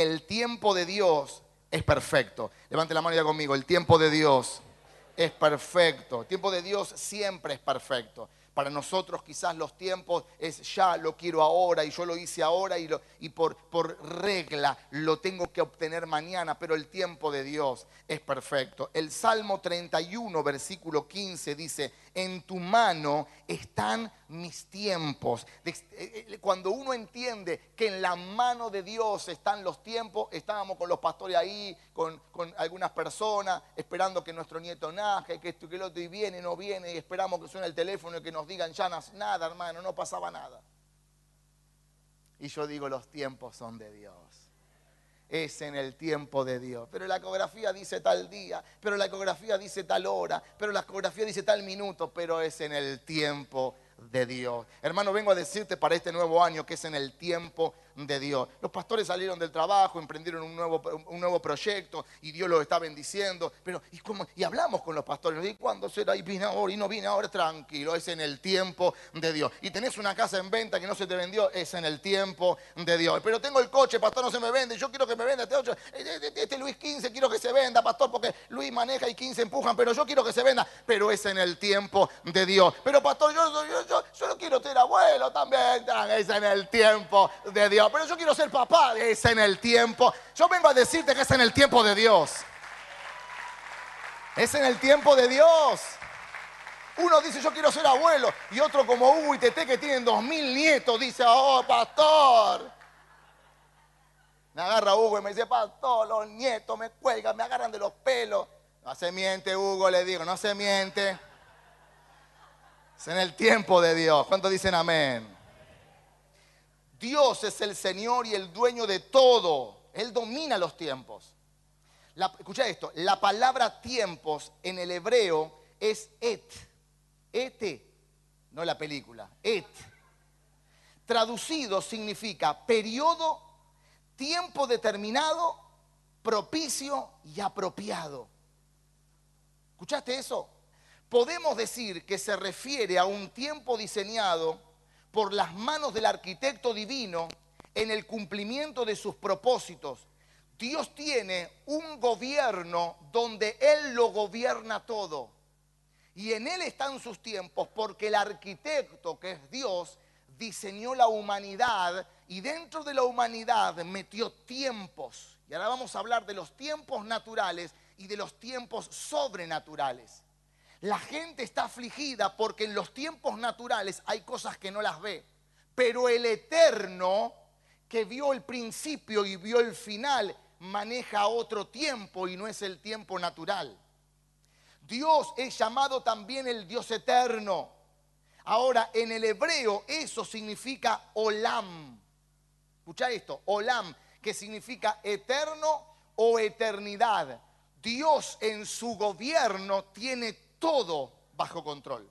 el tiempo de Dios es perfecto. Levante la mano ya conmigo, el tiempo de Dios es perfecto. El tiempo de Dios siempre es perfecto. Para nosotros quizás los tiempos es ya lo quiero ahora y yo lo hice ahora y, y por, por regla lo tengo que obtener mañana, pero el tiempo de Dios es perfecto. El Salmo 31, versículo 15 dice, en tu mano están mis tiempos. Eh, eh, cuando uno entiende que en la mano de Dios están los tiempos, estábamos con los pastores ahí, con, algunas personas, esperando que nuestro nieto naje, que esto que lo otro, y viene, no viene, y esperamos que suene el teléfono y que nos digan, ya nada, hermano, no pasaba nada. Y yo digo, los tiempos son de Dios es en el tiempo de Dios. Pero la ecografía dice tal día, pero la ecografía dice tal hora, pero la ecografía dice tal minuto, pero es en el tiempo de Dios. Hermano, vengo a decirte para este nuevo año que es en el tiempo de Dios. Los pastores salieron del trabajo, emprendieron un nuevo, un nuevo proyecto y Dios los está bendiciendo. Pero, ¿y, cómo? y hablamos con los pastores, ¿y cuándo será? Y vine ahora y no vine ahora, tranquilo, es en el tiempo de Dios. Y tenés una casa en venta que no se te vendió, es en el tiempo de Dios. Pero tengo el coche, pastor, no se me vende, yo quiero que me venda este, este, este Luis 15, quiero que se venda, pastor, porque Luis maneja y 15 empujan, pero yo quiero que se venda, pero es en el tiempo de Dios. Pero pastor, yo, yo, yo, yo no quiero ser abuelo también, es en el tiempo de Dios pero yo quiero ser papá. Es en el tiempo. Yo vengo a decirte que es en el tiempo de Dios. Es en el tiempo de Dios. Uno dice yo quiero ser abuelo y otro como Hugo y Tete que tienen dos mil nietos dice, oh pastor. Me agarra Hugo y me dice, pastor, los nietos me cuelgan, me agarran de los pelos. No se miente Hugo, le digo, no se miente. Es en el tiempo de Dios. ¿Cuántos dicen amén? Dios es el Señor y el dueño de todo. Él domina los tiempos. escucha esto, la palabra tiempos en el hebreo es et. Et, no la película, et. Traducido significa periodo, tiempo determinado, propicio y apropiado. ¿Escuchaste eso? Podemos decir que se refiere a un tiempo diseñado por las manos del arquitecto divino en el cumplimiento de sus propósitos. Dios tiene un gobierno donde Él lo gobierna todo. Y en Él están sus tiempos porque el arquitecto, que es Dios, diseñó la humanidad y dentro de la humanidad metió tiempos. Y ahora vamos a hablar de los tiempos naturales y de los tiempos sobrenaturales. La gente está afligida porque en los tiempos naturales hay cosas que no las ve. Pero el eterno, que vio el principio y vio el final, maneja otro tiempo y no es el tiempo natural. Dios es llamado también el Dios eterno. Ahora, en el hebreo eso significa olam. Escucha esto, olam, que significa eterno o eternidad. Dios en su gobierno tiene todo bajo control.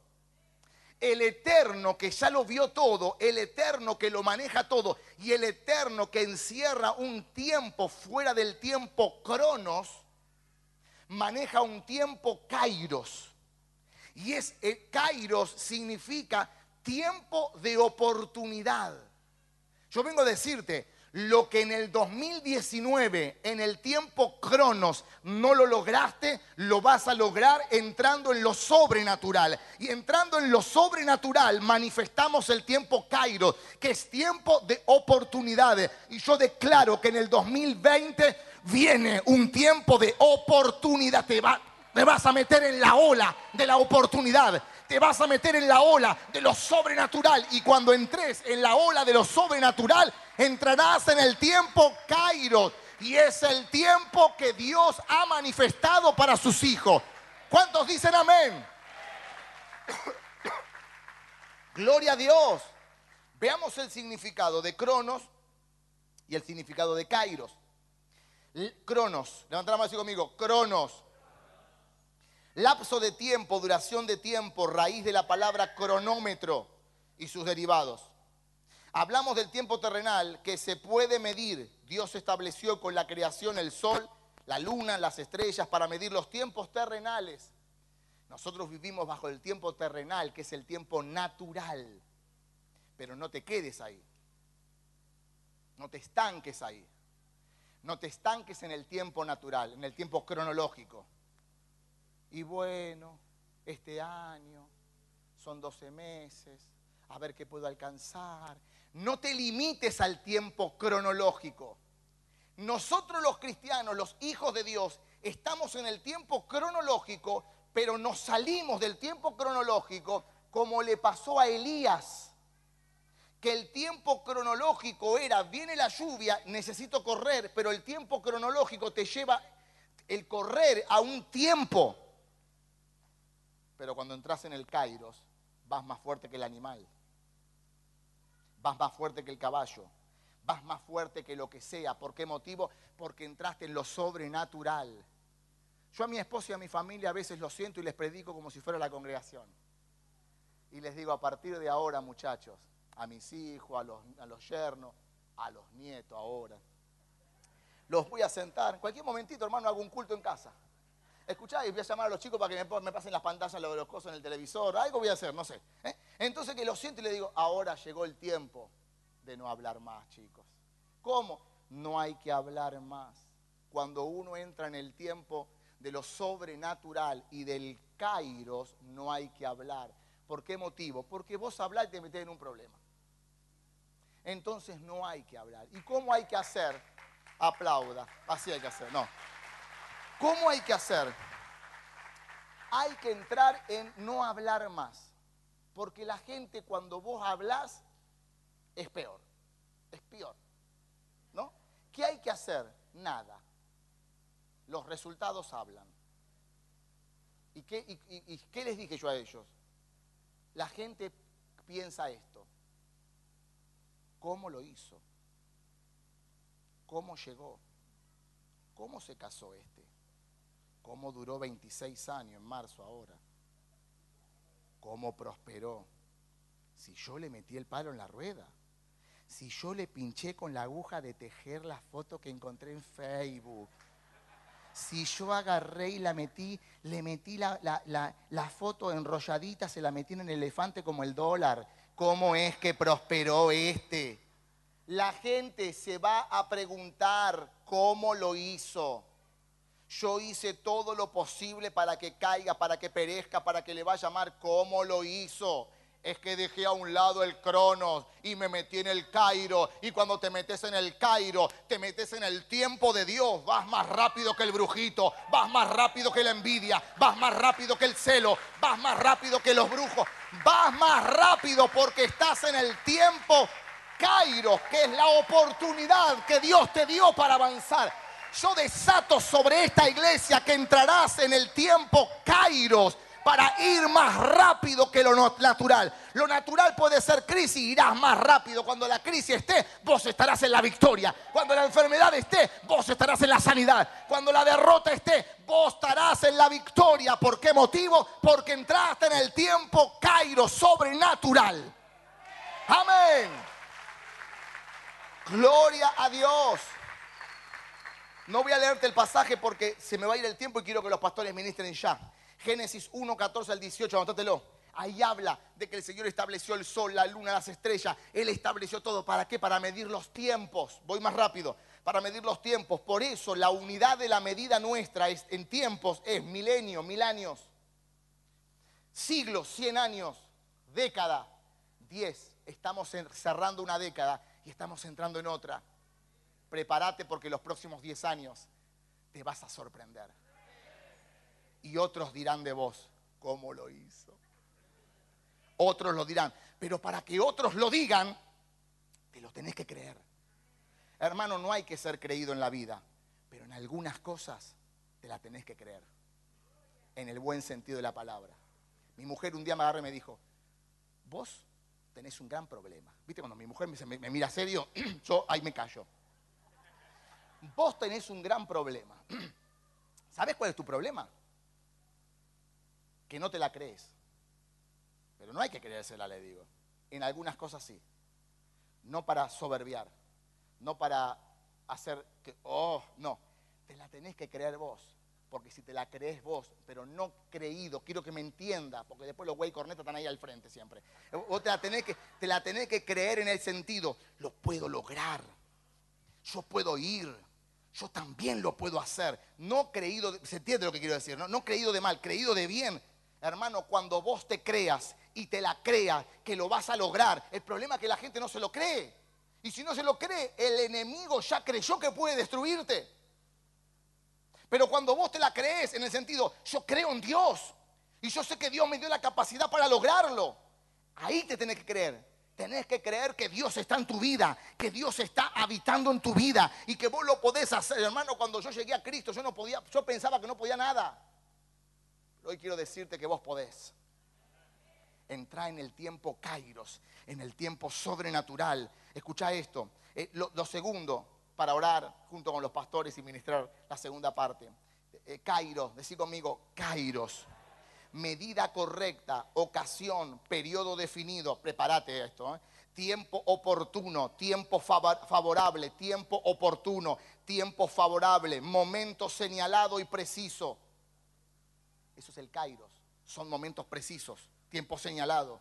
El eterno que ya lo vio todo, el eterno que lo maneja todo y el eterno que encierra un tiempo fuera del tiempo cronos, maneja un tiempo kairos. Y es eh, kairos significa tiempo de oportunidad. Yo vengo a decirte, lo que en el 2019, en el tiempo cronos, no lo lograste, lo vas a lograr entrando en lo sobrenatural. Y entrando en lo sobrenatural, manifestamos el tiempo Cairo, que es tiempo de oportunidades. Y yo declaro que en el 2020 viene un tiempo de oportunidad. Te, te vas a meter en la ola de la oportunidad te vas a meter en la ola de lo sobrenatural. Y cuando entres en la ola de lo sobrenatural, entrarás en el tiempo Kairos. Y es el tiempo que Dios ha manifestado para sus hijos. ¿Cuántos dicen amén? Gloria a Dios. Veamos el significado de Cronos y el significado de Kairos. Cronos, levanta la mano así conmigo. Cronos Lapso de tiempo, duración de tiempo, raíz de la palabra cronómetro y sus derivados. Hablamos del tiempo terrenal que se puede medir. Dios estableció con la creación el sol, la luna, las estrellas para medir los tiempos terrenales. Nosotros vivimos bajo el tiempo terrenal, que es el tiempo natural. Pero no te quedes ahí. No te estanques ahí. No te estanques en el tiempo natural, en el tiempo cronológico. Y bueno, este año son 12 meses, a ver qué puedo alcanzar. No te limites al tiempo cronológico. Nosotros los cristianos, los hijos de Dios, estamos en el tiempo cronológico, pero nos salimos del tiempo cronológico como le pasó a Elías, que el tiempo cronológico era, viene la lluvia, necesito correr, pero el tiempo cronológico te lleva el correr a un tiempo. Pero cuando entras en el Kairos, vas más fuerte que el animal, vas más fuerte que el caballo, vas más fuerte que lo que sea. ¿Por qué motivo? Porque entraste en lo sobrenatural. Yo a mi esposa y a mi familia a veces lo siento y les predico como si fuera la congregación. Y les digo, a partir de ahora, muchachos, a mis hijos, a los, a los yernos, a los nietos ahora, los voy a sentar. En cualquier momentito, hermano, hago un culto en casa. Escuchá y voy a llamar a los chicos para que me, pasen las pantallas, los, los cosas en el televisor. Algo voy a hacer, no sé. ¿eh? Entonces que lo siento y le digo, ahora llegó el tiempo de no hablar más, chicos. ¿Cómo? No hay que hablar más. Cuando uno entra en el tiempo de lo sobrenatural y del kairos, no hay que hablar. ¿Por qué motivo? Porque vos hablar y te metés en un problema. Entonces no hay que hablar. ¿Y cómo hay que hacer? Aplauda. Así hay que hacer. No. ¿Cómo hay que hacer? Hay que entrar en no hablar más. Porque la gente cuando vos hablas es peor. Es peor. ¿No? ¿Qué hay que hacer? Nada. Los resultados hablan. ¿Y qué, y qué les dije yo a ellos? La gente piensa esto. ¿Cómo lo hizo? ¿Cómo llegó? ¿Cómo se casó este? ¿Cómo duró 26 años en marzo ahora? ¿Cómo prosperó? Si yo le metí el palo en la rueda, si yo le pinché con la aguja de tejer la foto que encontré en Facebook, si yo agarré y la metí, le metí la, la, foto enrolladita, se la metí en el elefante como el dólar, ¿cómo es que prosperó este? La gente se va a preguntar cómo lo hizo. Yo hice todo lo posible para que caiga, para que perezca, para que le vaya a llamar cómo lo hizo. Es que dejé a un lado el cronos y me metí en el Cairo. Y cuando te metes en el Cairo, te metes en el tiempo de Dios. Vas más rápido que el brujito, vas más rápido que la envidia, vas más rápido que el celo, vas más rápido que los brujos. Vas más rápido porque estás en el tiempo Cairo, que es la oportunidad que Dios te dio para avanzar. Yo desato sobre esta iglesia que entrarás en el tiempo Kairos para ir más rápido que lo natural. Lo natural puede ser crisis, irás más rápido. Cuando la crisis esté, vos estarás en la victoria. Cuando la enfermedad esté, vos estarás en la sanidad. Cuando la derrota esté, vos estarás en la victoria. ¿Por qué motivo? Porque entraste en el tiempo Kairos sobrenatural. Amén. Gloria a Dios. No voy a leerte el pasaje porque se me va a ir el tiempo y quiero que los pastores ministren ya. Génesis 1, 14 al 18, anótatelo. Ahí habla de que el Señor estableció el sol, la luna, las estrellas. Él estableció todo. ¿Para qué? Para medir los tiempos. Voy más rápido. Para medir los tiempos. Por eso la unidad de la medida nuestra en tiempos es milenio, mil años. Siglos, cien años. Década, diez. Estamos cerrando una década y estamos entrando en otra prepárate porque los próximos 10 años te vas a sorprender. Y otros dirán de vos, ¿cómo lo hizo? Otros lo dirán, pero para que otros lo digan, te lo tenés que creer. Hermano, no hay que ser creído en la vida, pero en algunas cosas te la tenés que creer. En el buen sentido de la palabra. Mi mujer un día me agarró y me dijo, vos tenés un gran problema. ¿Viste cuando mi mujer me, me mira serio? Yo ahí me callo vos tenés un gran problema. ¿Sabes cuál es tu problema? Que no te la crees. Pero no hay que creérsela, le digo. En algunas cosas sí. No para soberbiar. No para hacer que, oh, no. Te la tenés que creer vos. Porque si te la crees vos, pero no creído, quiero que me entienda, porque después los güey cornetas están ahí al frente siempre. Vos te la, tenés que, te la tenés que creer en el sentido, lo puedo lograr. Yo puedo ir, yo también lo puedo hacer. No creído, de- se entiende lo que quiero decir, ¿no? No creído de mal, creído de bien. Hermano, cuando vos te creas y te la creas que lo vas a lograr, el problema es que la gente no se lo cree. Y si no se lo cree, el enemigo ya creyó que puede destruirte. Pero cuando vos te la crees en el sentido, yo creo en Dios y yo sé que Dios me dio la capacidad para lograrlo, ahí te tenés que creer. Tenés que creer que Dios está en tu vida, que Dios está habitando en tu vida y que vos lo podés hacer. Hermano, cuando yo llegué a Cristo, yo no podía, yo pensaba que no podía nada. Hoy quiero decirte que vos podés. Entra en el tiempo kairos, en el tiempo sobrenatural. Escucha esto. Eh, lo, segundo, para orar junto con los pastores y ministrar la segunda parte. Eh, kairos, decir conmigo, kairos. Medida correcta, ocasión, periodo definido. Prepárate esto. ¿eh? Tiempo oportuno, tiempo favor- favorable, tiempo oportuno, tiempo favorable, momento señalado y preciso. Eso es el kairos. Son momentos precisos, tiempo señalado.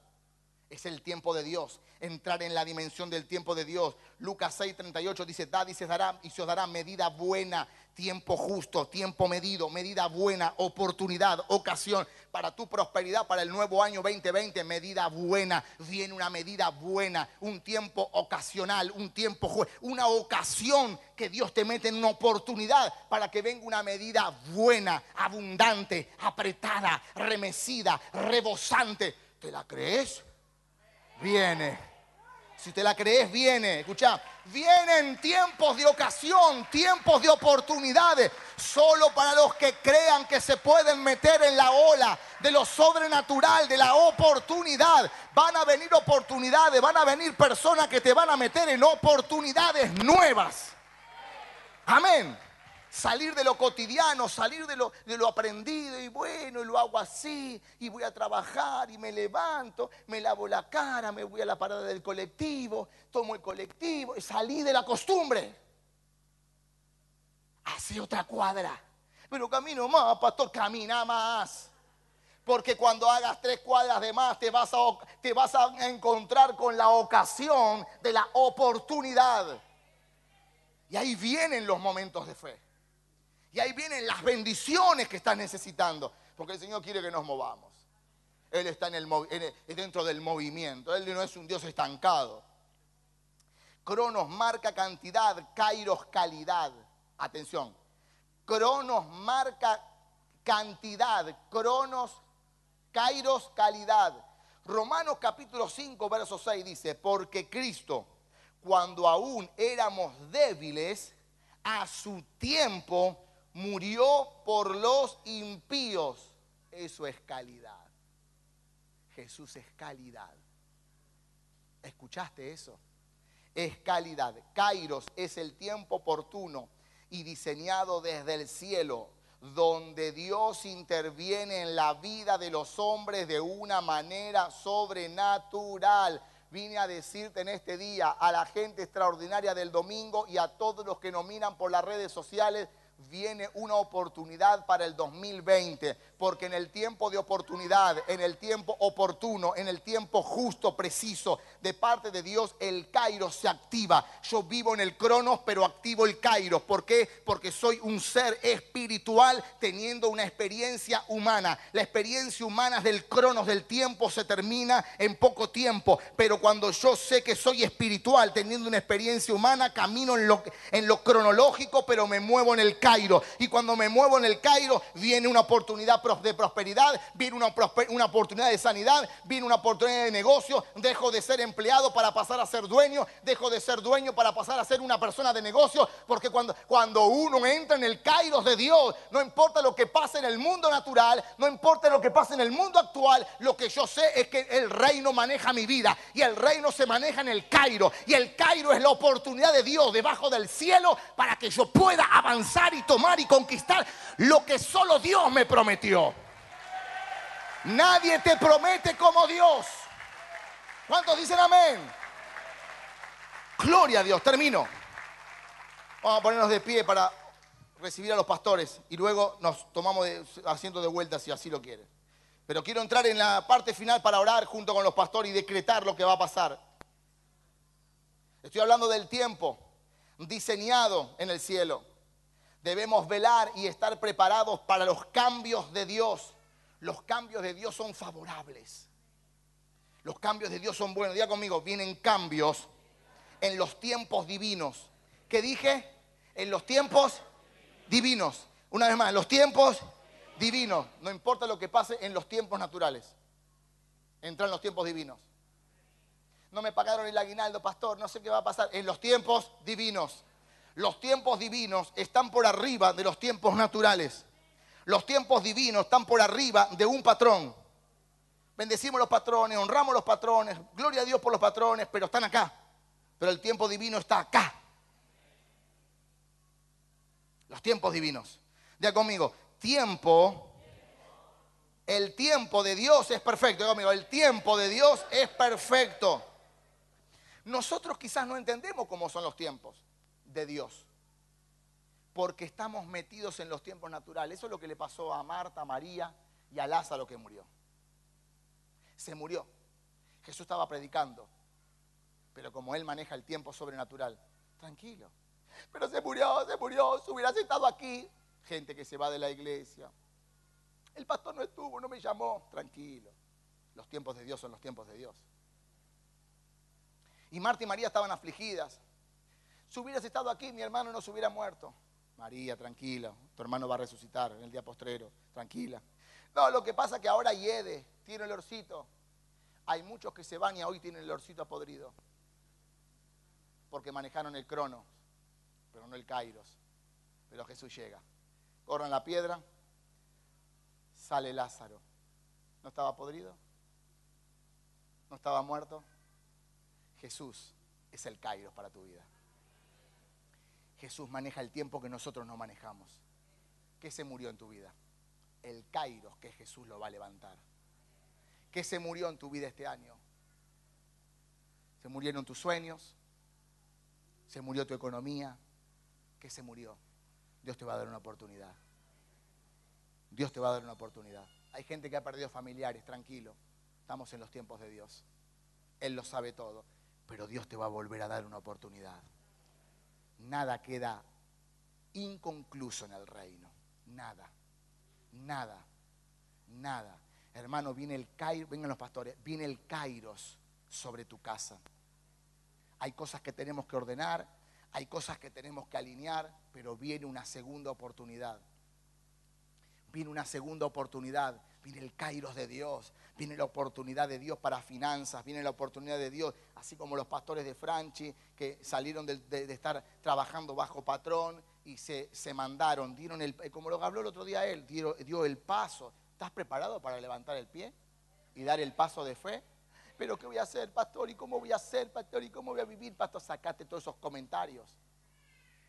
Es el tiempo de Dios, entrar en la dimensión del tiempo de Dios. Lucas 6:38 dice, dad y se dará y se os dará medida buena, tiempo justo, tiempo medido, medida buena, oportunidad, ocasión para tu prosperidad para el nuevo año 2020, medida buena. Viene una medida buena, un tiempo ocasional, un tiempo una ocasión que Dios te mete en una oportunidad para que venga una medida buena, abundante, apretada, remecida, rebosante. ¿Te la crees? viene. Si te la crees, viene. Escucha, vienen tiempos de ocasión, tiempos de oportunidades, solo para los que crean que se pueden meter en la ola de lo sobrenatural, de la oportunidad. Van a venir oportunidades, van a venir personas que te van a meter en oportunidades nuevas. Amén. Salir de lo cotidiano, salir de lo, aprendido y bueno, y lo hago así, y voy a trabajar y me levanto, me lavo la cara, me voy a la parada del colectivo, tomo el colectivo, y salí de la costumbre. Hace otra cuadra. Pero camino más, pastor, camina más. Porque cuando hagas tres cuadras de más te vas a encontrar con la ocasión de la oportunidad. Y ahí vienen los momentos de fe. Y ahí vienen las bendiciones que estás necesitando. Porque el Señor quiere que nos movamos. Él está en el, dentro del movimiento. Él no es un Dios estancado. Cronos marca cantidad, Kairos calidad. Atención. Cronos marca cantidad, Cronos, Kairos calidad. Romanos capítulo 5, verso 6 dice, porque Cristo, cuando aún éramos débiles, a su tiempo murió por los impíos. Eso es calidad. Jesús es calidad. ¿Escuchaste eso? Es calidad. Kairos es el tiempo oportuno y diseñado desde el cielo, donde Dios interviene en la vida de los hombres de una manera sobrenatural. Vine a decirte en este día a la gente extraordinaria del domingo y a todos los que nos miran por las redes sociales, viene una oportunidad para el 2020, porque en el tiempo de oportunidad, en el tiempo oportuno, en el tiempo justo, preciso, de parte de Dios, el Kairos se activa. Yo vivo en el Cronos, pero activo el Kairos. ¿Por qué? Porque soy un ser espiritual teniendo una experiencia humana. La experiencia humana del Cronos, del tiempo, se termina en poco tiempo, pero cuando yo sé que soy espiritual, teniendo una experiencia humana, camino en lo, cronológico, pero me muevo en el Cairo. Y cuando me muevo en el Cairo, viene una oportunidad de prosperidad, viene una, una oportunidad de sanidad, viene una oportunidad de negocio. Dejo de ser empleado para pasar a ser dueño, dejo de ser dueño para pasar a ser una persona de negocio. Porque cuando, cuando uno entra en el Cairo de Dios, no importa lo que pase en el mundo natural, no importa lo que pase en el mundo actual, lo que yo sé es que el reino maneja mi vida y el reino se maneja en el Cairo. Y el Cairo es la oportunidad de Dios debajo del cielo para que yo pueda avanzar y tomar y conquistar lo que solo Dios me prometió. Nadie te promete como Dios. ¿Cuántos dicen amén? Gloria a Dios, termino. Vamos a ponernos de pie para recibir a los pastores y luego nos tomamos de, asiento de vuelta si así lo quieren. Pero quiero entrar en la parte final para orar junto con los pastores y decretar lo que va a pasar. Estoy hablando del tiempo diseñado en el cielo. Debemos velar y estar preparados para los cambios de Dios. Los cambios de Dios son favorables. Los cambios de Dios son buenos. Diga conmigo, vienen cambios en los tiempos divinos. ¿Qué dije? En los tiempos divinos. Una vez más, en los tiempos divinos. No importa lo que pase en los tiempos naturales. Entran los tiempos divinos. No me pagaron el aguinaldo, pastor, no sé qué va a pasar. En los tiempos divinos. Los tiempos divinos están por arriba de los tiempos naturales. Los tiempos divinos están por arriba de un patrón. Bendecimos los patrones, honramos los patrones, gloria a Dios por los patrones, pero están acá. Pero el tiempo divino está acá. Los tiempos divinos. Ya conmigo, tiempo, el tiempo de Dios es perfecto. Ya conmigo, el tiempo de Dios es perfecto. Nosotros quizás no entendemos cómo son los tiempos de Dios, porque estamos metidos en los tiempos naturales. Eso es lo que le pasó a Marta, a María y a Lázaro que murió. Se murió. Jesús estaba predicando, pero como Él maneja el tiempo sobrenatural, tranquilo. Pero se murió, se murió, se hubiera sentado aquí. Gente que se va de la iglesia. El pastor no estuvo, no me llamó. Tranquilo. Los tiempos de Dios son los tiempos de Dios. Y Marta y María estaban afligidas. Si hubieras estado aquí, mi hermano no se hubiera muerto. María, tranquila, tu hermano va a resucitar en el día postrero, tranquila. No, lo que pasa es que ahora hiede, tiene el orcito. Hay muchos que se van y hoy tienen el orcito podrido. Porque manejaron el crono, pero no el kairos. Pero Jesús llega. Corran la piedra, sale Lázaro. ¿No estaba podrido? ¿No estaba muerto? Jesús es el Kairos para tu vida. Jesús maneja el tiempo que nosotros no manejamos. ¿Qué se murió en tu vida? El Kairos que Jesús lo va a levantar. ¿Qué se murió en tu vida este año? ¿Se murieron tus sueños? ¿Se murió tu economía? ¿Qué se murió? Dios te va a dar una oportunidad. Dios te va a dar una oportunidad. Hay gente que ha perdido familiares, tranquilo. Estamos en los tiempos de Dios. Él lo sabe todo pero Dios te va a volver a dar una oportunidad. Nada queda inconcluso en el reino. Nada, nada, nada. Hermano, viene el Kairos, vengan los pastores, viene el Kairos sobre tu casa. Hay cosas que tenemos que ordenar, hay cosas que tenemos que alinear, pero viene una segunda oportunidad. Viene una segunda oportunidad viene el kairos de Dios, viene la oportunidad de Dios para finanzas, viene la oportunidad de Dios, así como los pastores de Franchi que salieron de, estar trabajando bajo patrón y se, mandaron, dieron el, como lo habló el otro día él, dio, dio el paso. ¿Estás preparado para levantar el pie y dar el paso de fe? Pero ¿qué voy a hacer, pastor? ¿Y cómo voy a hacer, pastor? ¿Y cómo voy a vivir, pastor? Sacate todos esos comentarios.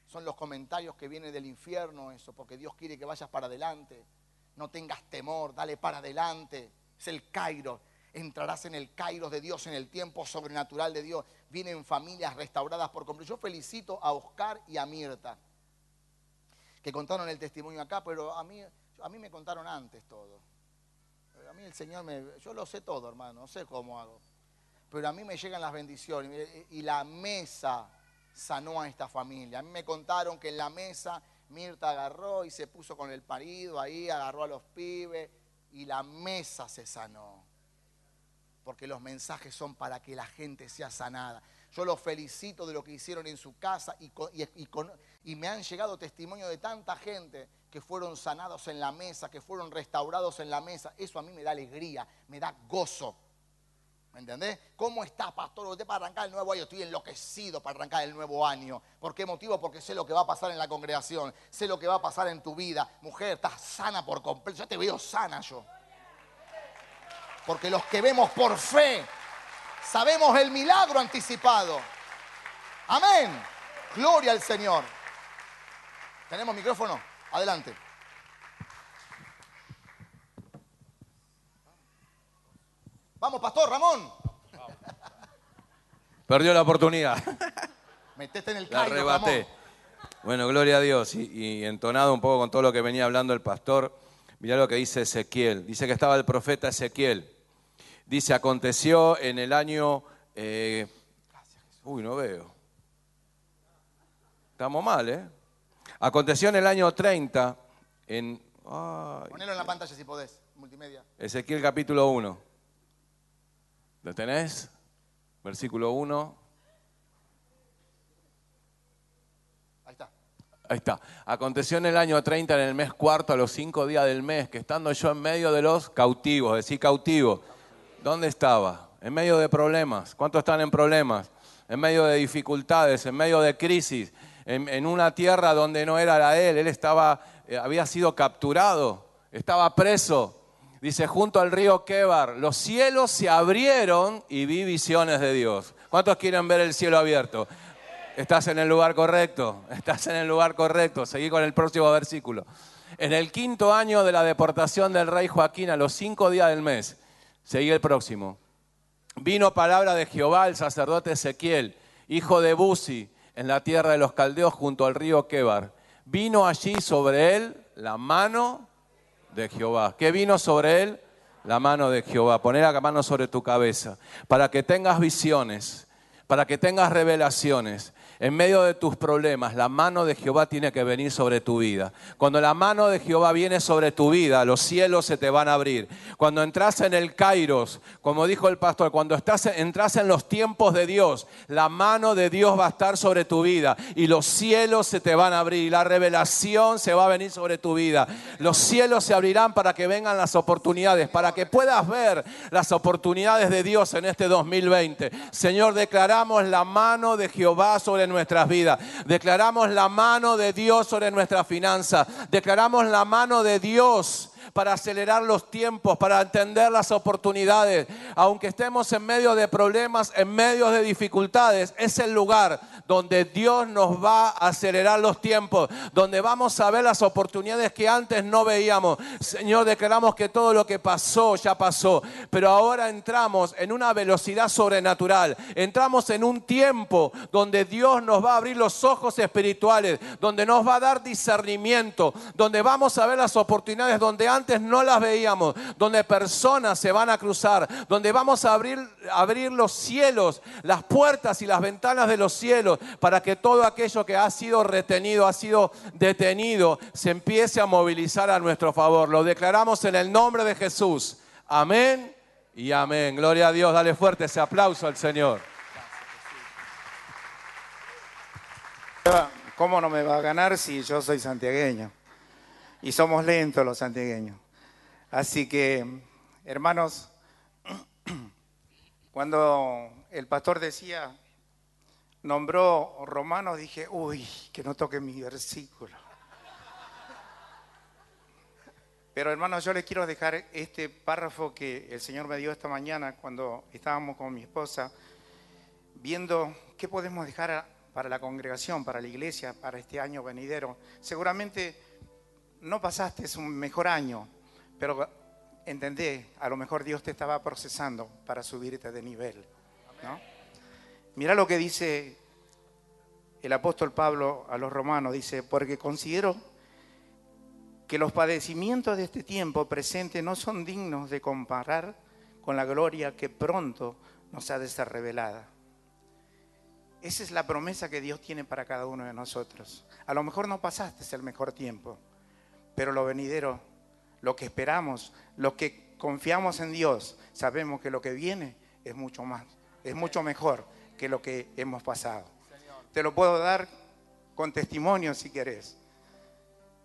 Son los comentarios que vienen del infierno, eso, porque Dios quiere que vayas para adelante no tengas temor, dale para adelante. Es el Cairo. Entrarás en el Cairo de Dios, en el tiempo sobrenatural de Dios. Vienen familias restauradas por completo. Yo felicito a Oscar y a Mirta, que contaron el testimonio acá, pero a mí, a mí me contaron antes todo. A mí el Señor me... Yo lo sé todo, hermano, no sé cómo hago. Pero a mí me llegan las bendiciones y la mesa sanó a esta familia. A mí me contaron que en la mesa Mirta agarró y se puso con el parido ahí, agarró a los pibes y la mesa se sanó. Porque los mensajes son para que la gente sea sanada. Yo los felicito de lo que hicieron en su casa y, y, me han llegado testimonios de tanta gente que fueron sanados en la mesa, que fueron restaurados en la mesa. Eso a mí me da alegría, me da gozo. ¿Me entendés? ¿Cómo está, pastor? Usted para arrancar el nuevo año. Estoy enloquecido para arrancar el nuevo año. ¿Por qué motivo? Porque sé lo que va a pasar en la congregación. Sé lo que va a pasar en tu vida. Mujer, estás sana por completo. Yo te veo sana yo. Porque los que vemos por fe, sabemos el milagro anticipado. Amén. Gloria al Señor. ¿Tenemos micrófono? Adelante. Vamos, pastor Ramón. Perdió la oportunidad. Metete en el La arrebaté. Bueno, gloria a Dios. Y, entonado un poco con todo lo que venía hablando el pastor, mirá lo que dice Ezequiel. Dice que estaba el profeta Ezequiel. Dice, aconteció en el año... Eh, uy, no veo. Estamos mal, ¿eh? Aconteció en el año 30, en ay, Ponelo en la pantalla si podés, multimedia. Ezequiel capítulo 1. ¿Lo tenés? Versículo 1. Ahí está. Ahí está. Aconteció en el año 30, en el mes cuarto, a los cinco días del mes, que estando yo en medio de los cautivos, decir cautivo, ¿dónde estaba? En medio de problemas. ¿Cuántos están en problemas? En medio de dificultades, en medio de crisis, en, en una tierra donde no era la él. Él estaba, eh, había sido capturado, estaba preso. Dice, junto al río Quebar, los cielos se abrieron y vi visiones de Dios. ¿Cuántos quieren ver el cielo abierto? Estás en el lugar correcto, estás en el lugar correcto. Seguí con el próximo versículo. En el quinto año de la deportación del rey Joaquín, a los cinco días del mes, seguí el próximo. Vino palabra de Jehová al sacerdote Ezequiel, hijo de Buzi, en la tierra de los caldeos junto al río Quebar. Vino allí sobre él la mano de Jehová. ¿Qué vino sobre él? La mano de Jehová. Poner la mano sobre tu cabeza para que tengas visiones, para que tengas revelaciones. En medio de tus problemas, la mano de Jehová tiene que venir sobre tu vida. Cuando la mano de Jehová viene sobre tu vida, los cielos se te van a abrir. Cuando entras en el Kairos, como dijo el pastor, cuando estás, entras en los tiempos de Dios, la mano de Dios va a estar sobre tu vida y los cielos se te van a abrir. La revelación se va a venir sobre tu vida. Los cielos se abrirán para que vengan las oportunidades, para que puedas ver las oportunidades de Dios en este 2020. Señor, declaramos la mano de Jehová sobre nuestras vidas. Declaramos la mano de Dios sobre nuestras finanzas. Declaramos la mano de Dios para acelerar los tiempos, para entender las oportunidades. Aunque estemos en medio de problemas, en medio de dificultades, es el lugar donde Dios nos va a acelerar los tiempos, donde vamos a ver las oportunidades que antes no veíamos. Señor, declaramos que todo lo que pasó ya pasó, pero ahora entramos en una velocidad sobrenatural. Entramos en un tiempo donde Dios nos va a abrir los ojos espirituales, donde nos va a dar discernimiento, donde vamos a ver las oportunidades donde antes no las veíamos, donde personas se van a cruzar, donde vamos a abrir, abrir los cielos, las puertas y las ventanas de los cielos, para que todo aquello que ha sido retenido, ha sido detenido, se empiece a movilizar a nuestro favor. Lo declaramos en el nombre de Jesús. Amén y amén. Gloria a Dios. Dale fuerte ese aplauso al Señor. ¿Cómo no me va a ganar si yo soy santiagueño? Y somos lentos los santiagueños. Así que, hermanos, cuando el pastor decía, nombró Romanos, dije, uy, que no toque mi versículo. Pero hermanos, yo les quiero dejar este párrafo que el Señor me dio esta mañana cuando estábamos con mi esposa, viendo qué podemos dejar para la congregación, para la iglesia, para este año venidero. Seguramente no pasaste un mejor año, pero entendé, a lo mejor Dios te estaba procesando para subirte de nivel. ¿no? Mira lo que dice el apóstol Pablo a los romanos, dice, porque considero que los padecimientos de este tiempo presente no son dignos de comparar con la gloria que pronto nos ha de ser revelada. Esa es la promesa que Dios tiene para cada uno de nosotros. A lo mejor no pasaste el mejor tiempo, pero lo venidero, lo que esperamos, lo que confiamos en Dios, sabemos que lo que viene es mucho más, es mucho mejor que lo que hemos pasado. Te lo puedo dar con testimonio si querés.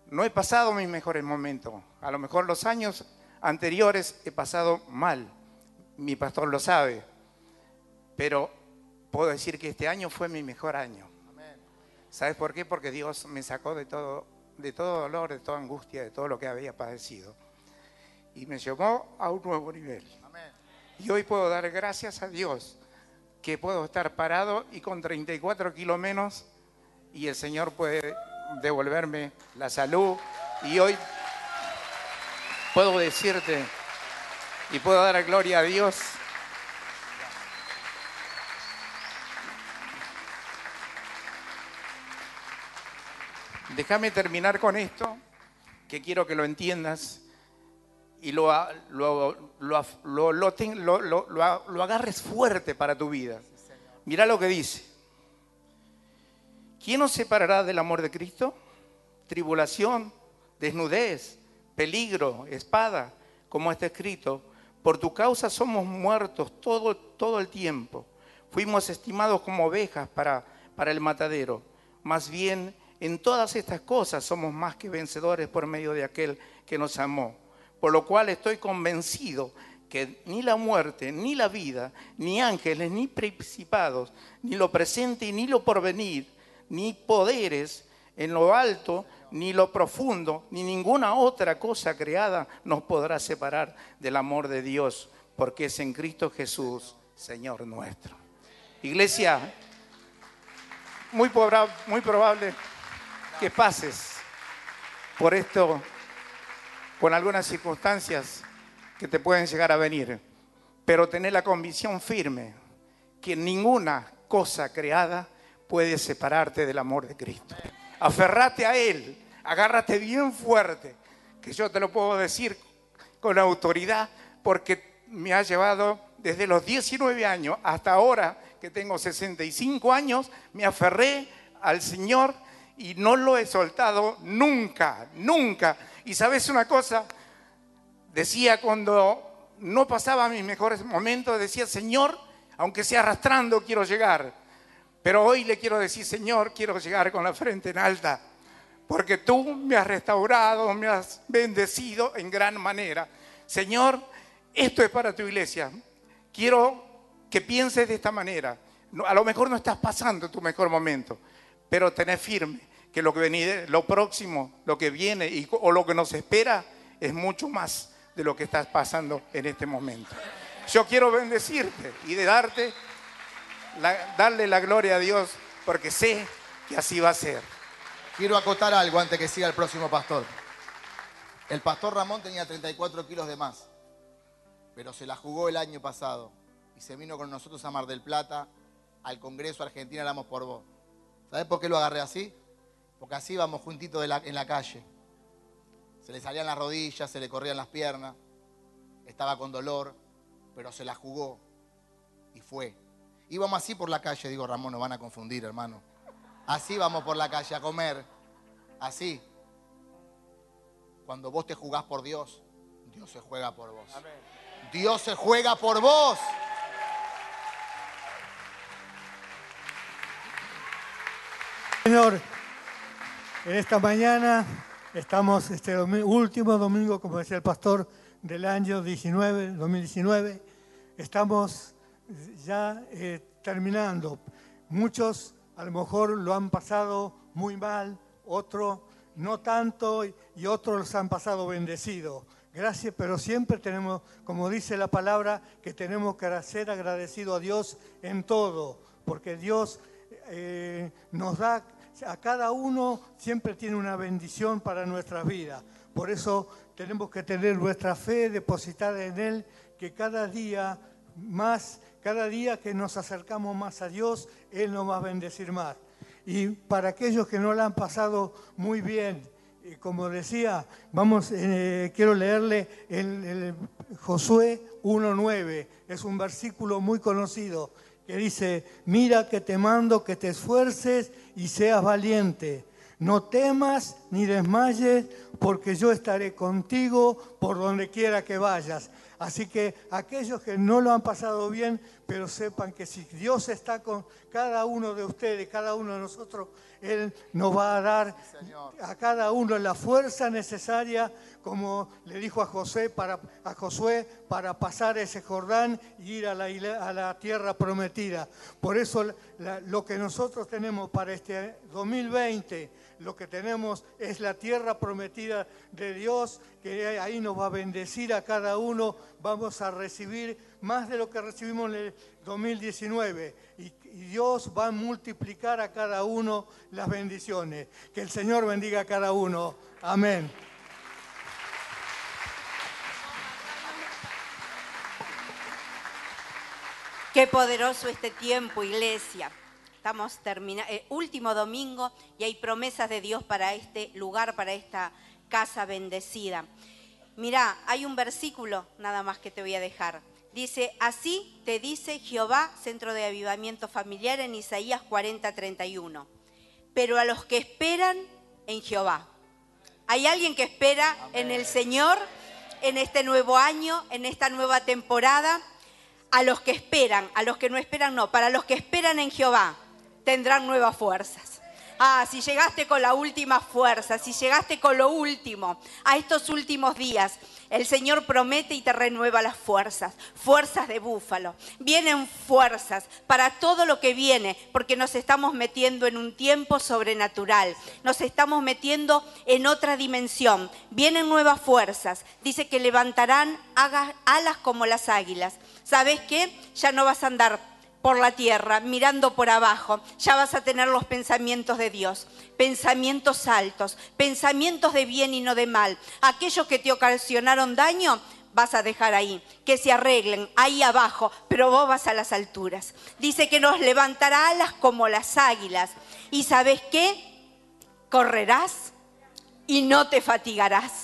No he pasado mis mejores momentos. A lo mejor los años anteriores he pasado mal. Mi pastor lo sabe. Pero puedo decir que este año fue mi mejor año. ¿Sabes por qué? Porque Dios me sacó de todo, de todo dolor, de toda angustia, de todo lo que había padecido. Y me llevó a un nuevo nivel. Y hoy puedo dar gracias a Dios que puedo estar parado y con 34 kilos menos y el Señor puede devolverme la salud. Y hoy puedo decirte y puedo dar gloria a Dios. Déjame terminar con esto, que quiero que lo entiendas y lo, lo, lo, lo agarres fuerte para tu vida. Mira lo que dice. ¿Quién nos separará del amor de Cristo? tribulación, desnudez, peligro, espada, como está escrito. Por tu causa somos muertos todo, todo el tiempo. Fuimos estimados como ovejas para, para el matadero. Más bien, en todas estas cosas somos más que vencedores por medio de aquel que nos amó. Por lo cual estoy convencido que ni la muerte, ni la vida, ni ángeles, ni principados, ni lo presente, ni lo porvenir, ni poderes en lo alto, ni lo profundo, ni ninguna otra cosa creada nos podrá separar del amor de Dios, porque es en Cristo Jesús, Señor nuestro. Iglesia, muy, muy probable que pases por esto con algunas circunstancias que te pueden llegar a venir, pero tener la convicción firme que ninguna cosa creada puede separarte del amor de Cristo. Aferrate a Él, agárrate bien fuerte, que yo te lo puedo decir con autoridad, porque me ha llevado desde los 19 años hasta ahora que tengo 65 años, me aferré al Señor y no lo he soltado nunca, nunca. Y sabes una cosa, decía cuando no pasaba mis mejores momentos, decía, Señor, aunque sea arrastrando, quiero llegar. Pero hoy le quiero decir, Señor, quiero llegar con la frente en alta, porque tú me has restaurado, me has bendecido en gran manera. Señor, esto es para tu iglesia. Quiero que pienses de esta manera. A lo mejor no estás pasando tu mejor momento, pero tenés firme que lo que viene, lo próximo, lo que viene y, o lo que nos espera es mucho más de lo que estás pasando en este momento. Yo quiero bendecirte y de darte, darle la gloria a Dios porque sé que así va a ser. Quiero acotar algo antes que siga el próximo pastor. El pastor Ramón tenía 34 kilos de más, pero se la jugó el año pasado y se vino con nosotros a Mar del Plata, al Congreso Argentina Éramos por Vos. ¿Sabes por qué lo agarré así? Porque así íbamos juntitos en la calle. Se le salían las rodillas, se le corrían las piernas, estaba con dolor, pero se la jugó y fue. Íbamos así por la calle, digo, Ramón, nos van a confundir, hermano. Así vamos por la calle a comer, así. Cuando vos te jugás por Dios, Dios se juega por vos. Dios se juega por vos. En esta mañana Estamos este último domingo, como decía el pastor, del año 19, 2019. Estamos ya eh, terminando. Muchos a lo mejor lo han pasado muy mal, otros no tanto y otros los han pasado bendecidos. Gracias, pero siempre tenemos, como dice la palabra, que tenemos que ser agradecidos a Dios en todo, porque Dios eh, nos da a cada uno siempre tiene una bendición para nuestra vida. Por eso tenemos que tener nuestra fe depositada en Él, que cada día más, cada día que nos acercamos más a Dios, Él nos va a bendecir más. Y para aquellos que no la han pasado muy bien, como decía, vamos, eh, quiero leerle el Josué 1.9, es un versículo muy conocido que dice, mira que te mando que te esfuerces y seas valiente. No temas ni desmayes, porque yo estaré contigo por donde quiera que vayas. Así que aquellos que no lo han pasado bien, pero sepan que si Dios está con cada uno de ustedes, cada uno de nosotros, Él nos va a dar a cada uno la fuerza necesaria, como le dijo a, José para, a Josué, para pasar ese Jordán y ir a la, a la tierra prometida. Por eso lo que nosotros tenemos para este 2020, lo que tenemos es la tierra prometida de Dios, que ahí nos va a bendecir a cada uno, vamos a recibir más de lo que recibimos en el 2019 y, Dios va a multiplicar a cada uno las bendiciones. Que el Señor bendiga a cada uno. Amén. Qué poderoso este tiempo, iglesia. Estamos terminando, eh, último domingo y hay promesas de Dios para este lugar, para esta casa bendecida. Mirá, hay un versículo nada más que te voy a dejar. Dice, así te dice Jehová, Centro de Avivamiento Familiar en Isaías 40, 31. Pero a los que esperan en Jehová, ¿Hay alguien que espera en el Señor, en este nuevo año, en esta nueva temporada? A los que esperan, a los que no esperan, no, para los que esperan en Jehová, tendrán nuevas fuerzas. Ah, si llegaste con la última fuerza, si llegaste con lo último a estos últimos días, el Señor promete y te renueva las fuerzas, fuerzas de búfalo. Vienen fuerzas para todo lo que viene, porque nos estamos metiendo en un tiempo sobrenatural, nos estamos metiendo en otra dimensión. Vienen nuevas fuerzas, dice que levantarán alas como las águilas. ¿Sabes qué? Ya no vas a andar por la tierra, mirando por abajo, ya vas a tener los pensamientos de Dios, pensamientos altos, pensamientos de bien y no de mal. Aquellos que te ocasionaron daño, vas a dejar ahí, que se arreglen ahí abajo, pero vos vas a las alturas. Dice que nos levantará alas como las águilas. ¿Y sabes qué? Correrás y no te fatigarás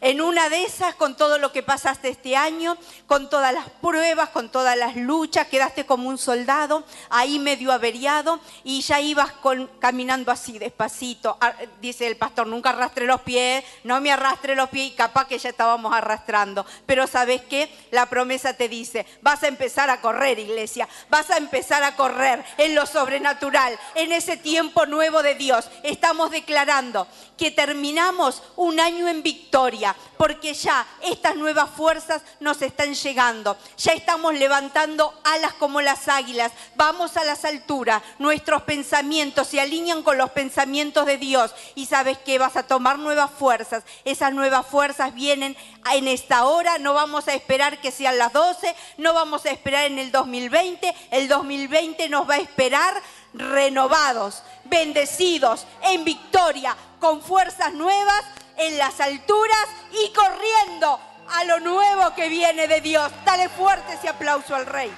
en una de esas, con todo lo que pasaste este año, con todas las pruebas, con todas las luchas, quedaste como un soldado, ahí medio averiado, y ya ibas caminando así, despacito. Ah, dice el pastor, nunca arrastre los pies, no me arrastre los pies, y capaz que ya estábamos arrastrando. Pero ¿sabes qué? La promesa te dice, vas a empezar a correr, iglesia, vas a empezar a correr en lo sobrenatural, en ese tiempo nuevo de Dios. Estamos declarando que terminamos un año en victoria porque ya estas nuevas fuerzas nos están llegando. Ya estamos levantando alas como las águilas. Vamos a las alturas. Nuestros pensamientos se alinean con los pensamientos de Dios. Y sabes que vas a tomar nuevas fuerzas. Esas nuevas fuerzas vienen en esta hora. No vamos a esperar que sean las 12. No vamos a esperar en el 2020. El 2020 nos va a esperar renovados, bendecidos, en victoria, con fuerzas nuevas en las alturas y corriendo a lo nuevo que viene de Dios. Dale fuerte ese aplauso al Rey.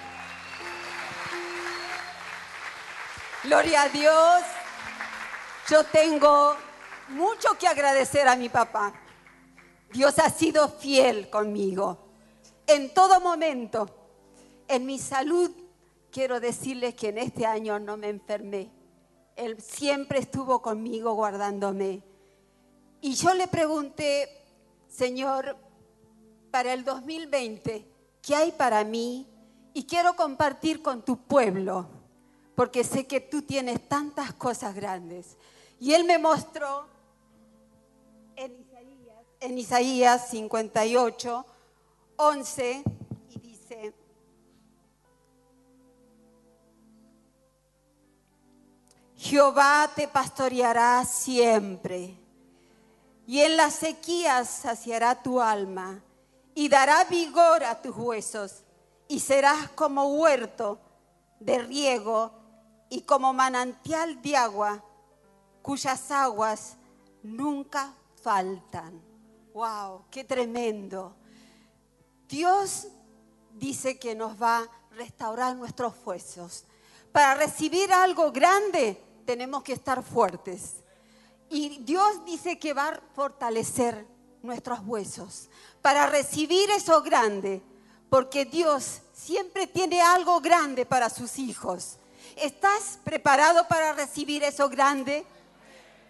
Gloria a Dios. Yo tengo mucho que agradecer a mi papá. Dios ha sido fiel conmigo en todo momento. En mi salud, quiero decirles que en este año no me enfermé. Él siempre estuvo conmigo guardándome. Y yo le pregunté, Señor, para el 2020, ¿qué hay para mí? Y quiero compartir con tu pueblo, porque sé que tú tienes tantas cosas grandes. Y Él me mostró en Isaías, en Isaías 58, 11, y dice, Jehová te pastoreará siempre y en las sequías saciará tu alma y dará vigor a tus huesos y serás como huerto de riego y como manantial de agua cuyas aguas nunca faltan. ¡Wow! ¡Qué tremendo! Dios dice que nos va a restaurar nuestros huesos. Para recibir algo grande tenemos que estar fuertes. Y Dios dice que va a fortalecer nuestros huesos para recibir eso grande, porque Dios siempre tiene algo grande para sus hijos. ¿Estás preparado para recibir eso grande?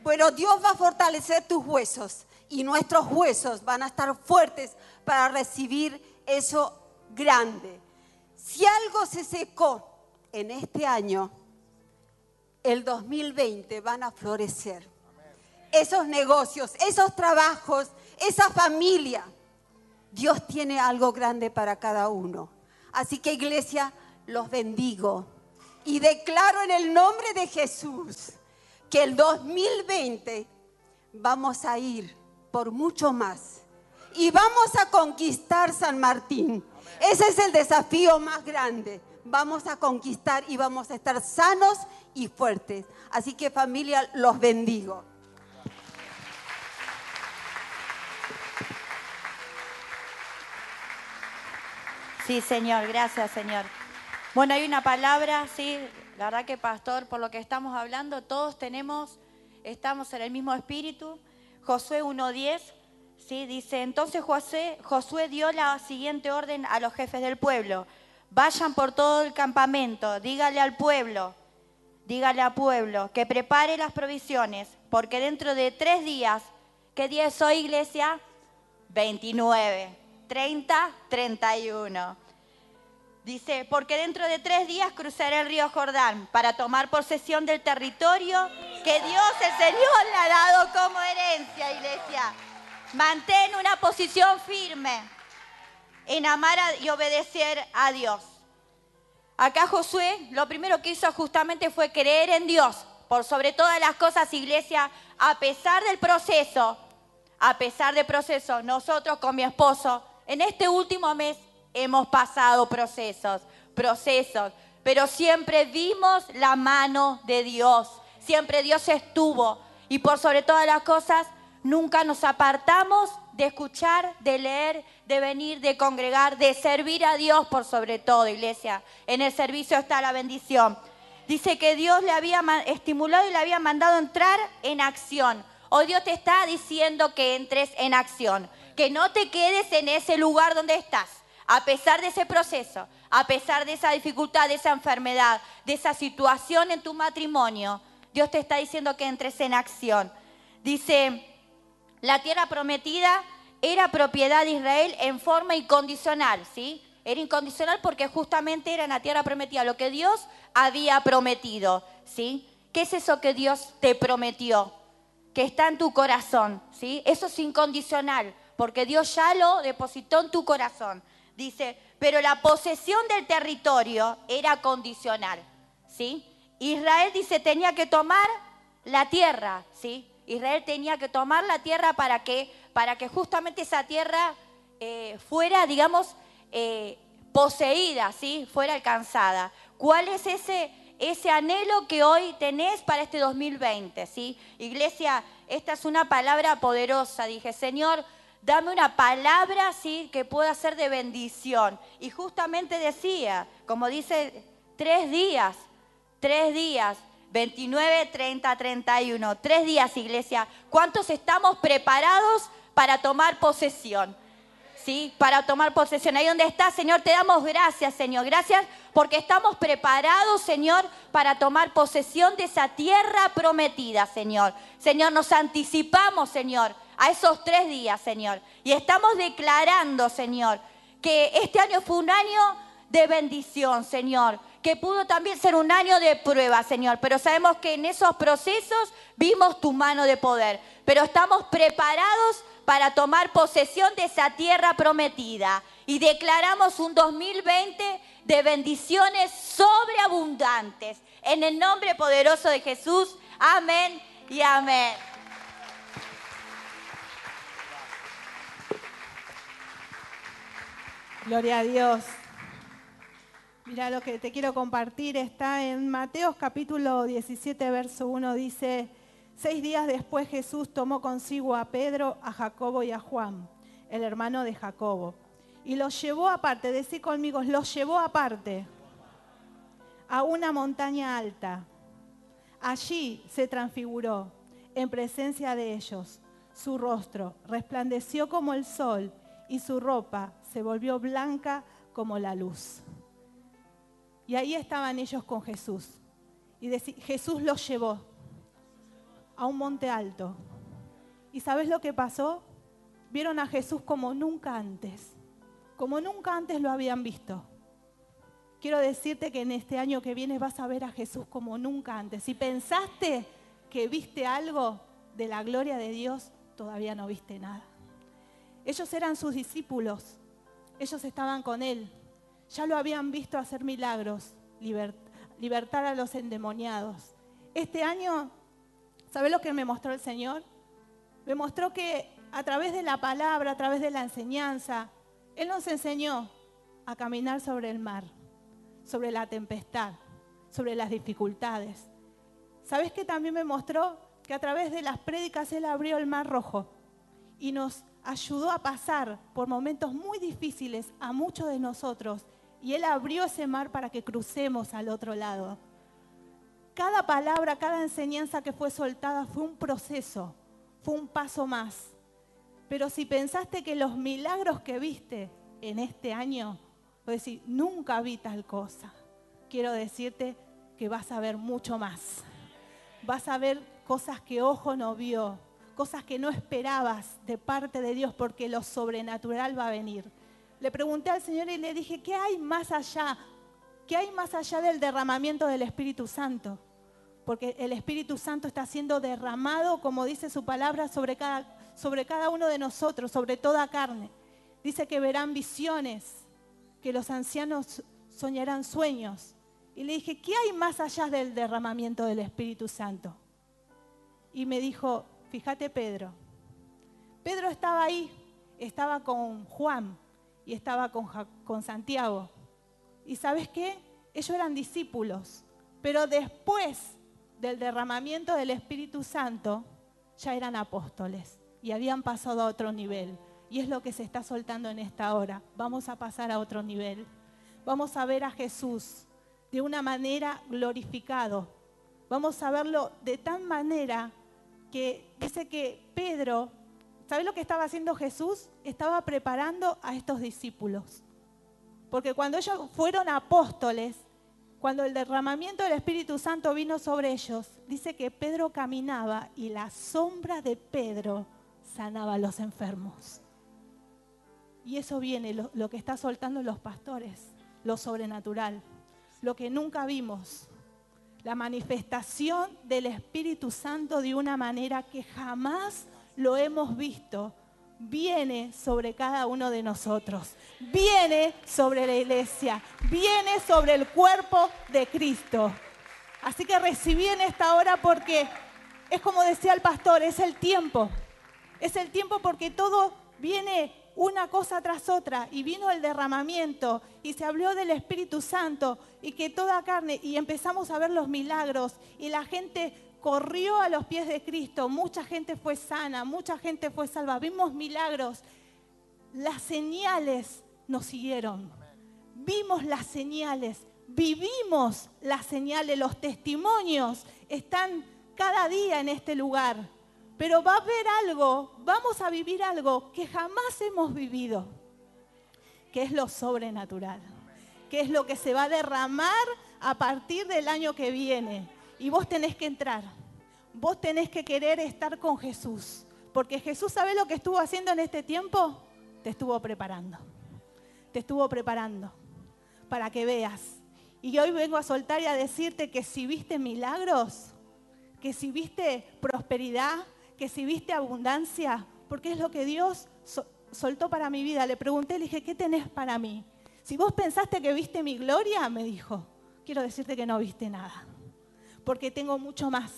Bueno, Dios va a fortalecer tus huesos y nuestros huesos van a estar fuertes para recibir eso grande. Si algo se secó en este año, el 2020 van a florecer esos negocios, esos trabajos, esa familia. Dios tiene algo grande para cada uno. Así que iglesia, los bendigo y declaro en el nombre de Jesús que el 2020 vamos a ir por mucho más y vamos a conquistar San Martín. Ese es el desafío más grande. Vamos a conquistar y vamos a estar sanos y fuertes. Así que familia, los bendigo. Sí, Señor, gracias, Señor. Bueno, hay una palabra, sí, la verdad que, pastor, por lo que estamos hablando, todos tenemos, estamos en el mismo espíritu. Josué 1.10, sí, dice, entonces José, Josué dio la siguiente orden a los jefes del pueblo. Vayan por todo el campamento, dígale al pueblo, dígale al pueblo que prepare las provisiones, porque dentro de tres días ¿Qué día es hoy, iglesia? 29, 30, 31. Dice, porque dentro de tres días cruzaré el río Jordán para tomar posesión del territorio que Dios el Señor le ha dado como herencia, iglesia. Mantén una posición firme en amar y obedecer a Dios. Acá Josué lo primero que hizo justamente fue creer en Dios. Por sobre todas las cosas, iglesia, a pesar del proceso, a pesar del proceso, nosotros con mi esposo, en este último mes hemos pasado procesos, procesos, pero siempre vimos la mano de Dios, siempre Dios estuvo y por sobre todas las cosas nunca nos apartamos de escuchar, de leer, de venir, de congregar, de servir a Dios por sobre todo, iglesia. En el servicio está la bendición. Dice que Dios le había estimulado y le había mandado entrar en acción. Hoy Dios te está diciendo que entres en acción, que no te quedes en ese lugar donde estás a pesar de ese proceso, a pesar de esa dificultad, de esa enfermedad, de esa situación en tu matrimonio, Dios te está diciendo que entres en acción. Dice, la tierra prometida era propiedad de Israel en forma incondicional, ¿sí? Era incondicional porque justamente era en la tierra prometida, lo que Dios había prometido, ¿sí? ¿Qué es eso que Dios te prometió? Que está en tu corazón, ¿sí? Eso es incondicional, porque Dios ya lo depositó en tu corazón. Dice, pero la posesión del territorio era condicional, ¿sí? Israel dice, tenía que tomar la tierra, ¿sí? Israel tenía que tomar la tierra para que, para que justamente esa tierra eh, fuera, digamos, eh, poseída, ¿sí? Fuera alcanzada. ¿Cuál es ese, ese anhelo que hoy tenés para este 2020, ¿sí? Iglesia, esta es una palabra poderosa. Dije, Señor, dame una palabra ¿sí? que pueda ser de bendición. Y justamente decía, como dice, tres días, tres días, 29, 30, 31, tres días, iglesia. ¿Cuántos estamos preparados para tomar posesión? ¿Sí? Para tomar posesión. Ahí donde está, Señor, te damos gracias, Señor. Gracias porque estamos preparados, Señor, para tomar posesión de esa tierra prometida, Señor. Señor, nos anticipamos, Señor, a esos tres días, Señor. Y estamos declarando, Señor, que este año fue un año de bendición, Señor. Que pudo también ser un año de prueba, Señor. Pero sabemos que en esos procesos vimos tu mano de poder. Pero estamos preparados para tomar posesión de esa tierra prometida. Y declaramos un 2020 de bendiciones sobreabundantes. En el nombre poderoso de Jesús. Amén y amén. Gloria a Dios. Mira, lo que te quiero compartir está en Mateos capítulo 17, verso 1, dice, seis días después Jesús tomó consigo a Pedro, a Jacobo y a Juan, el hermano de Jacobo, y los llevó aparte, decir conmigo, los llevó aparte a una montaña alta. Allí se transfiguró en presencia de ellos. Su rostro resplandeció como el sol y su ropa se volvió blanca como la luz. Y ahí estaban ellos con Jesús. Y Jesús los llevó a un monte alto. ¿Y sabes lo que pasó? Vieron a Jesús como nunca antes, como nunca antes lo habían visto. Quiero decirte que en este año que viene vas a ver a Jesús como nunca antes. Si pensaste que viste algo de la gloria de Dios, todavía no viste nada. Ellos eran sus discípulos, ellos estaban con él, ya lo habían visto hacer milagros, libertar a los endemoniados. Este año, ¿sabe lo que me mostró el Señor? Me mostró que a través de la palabra, a través de la enseñanza, Él nos enseñó a caminar sobre el mar, sobre la tempestad, sobre las dificultades. ¿Sabes qué también me mostró? Que a través de las prédicas Él abrió el mar rojo y nos ayudó a pasar por momentos muy difíciles a muchos de nosotros y Él abrió ese mar para que crucemos al otro lado. Cada palabra, cada enseñanza que fue soltada fue un proceso, fue un paso más. Pero si pensaste que los milagros que viste en este año, o decir, nunca vi tal cosa, quiero decirte que vas a ver mucho más. Vas a ver cosas que ojo no vio, cosas que no esperabas de parte de Dios porque lo sobrenatural va a venir. Le pregunté al Señor y le dije, ¿qué hay más allá? ¿Qué hay más allá del derramamiento del Espíritu Santo? Porque el Espíritu Santo está siendo derramado, como dice su palabra, sobre cada, sobre cada uno de nosotros, sobre toda carne. Dice que verán visiones, que los ancianos soñarán sueños. Y le dije, ¿qué hay más allá del derramamiento del Espíritu Santo? Y me dijo, fíjate Pedro. Pedro estaba ahí, estaba con Juan y estaba con, Santiago. ¿Y sabes qué? Ellos eran discípulos, pero después del derramamiento del Espíritu Santo ya eran apóstoles y habían pasado a otro nivel. Y es lo que se está soltando en esta hora. Vamos a pasar a otro nivel. Vamos a ver a Jesús de una manera glorificado. Vamos a verlo de tal manera que dice que Pedro, ¿sabe lo que estaba haciendo Jesús? Estaba preparando a estos discípulos. Porque cuando ellos fueron apóstoles, cuando el derramamiento del Espíritu Santo vino sobre ellos, dice que Pedro caminaba y la sombra de Pedro sanaba a los enfermos. Y eso viene, lo, lo que está soltando los pastores, lo sobrenatural, lo que nunca vimos, la manifestación del Espíritu Santo de una manera que jamás lo hemos visto, viene sobre cada uno de nosotros, viene sobre la iglesia, viene sobre el cuerpo de Cristo. Así que recibí en esta hora porque es como decía el pastor, es el tiempo, es el tiempo porque todo viene una cosa tras otra y vino el derramamiento y se habló del Espíritu Santo y que toda carne y empezamos a ver los milagros y la gente corrió a los pies de Cristo, mucha gente fue sana, mucha gente fue salva, vimos milagros, las señales nos siguieron, vimos las señales, vivimos las señales, los testimonios están cada día en este lugar pero va a haber algo, vamos a vivir algo que jamás hemos vivido, que es lo sobrenatural, que es lo que se va a derramar a partir del año que viene. Y vos tenés que entrar, vos tenés que querer estar con Jesús, porque Jesús sabe lo que estuvo haciendo en este tiempo, te estuvo preparando, te estuvo preparando para que veas. Y hoy vengo a soltar y a decirte que si viste milagros, que si viste prosperidad, que si viste abundancia, porque es lo que Dios soltó para mi vida. Le pregunté, le dije, ¿qué tenés para mí? Si vos pensaste que viste mi gloria, me dijo, quiero decirte que no viste nada, porque tengo mucho más,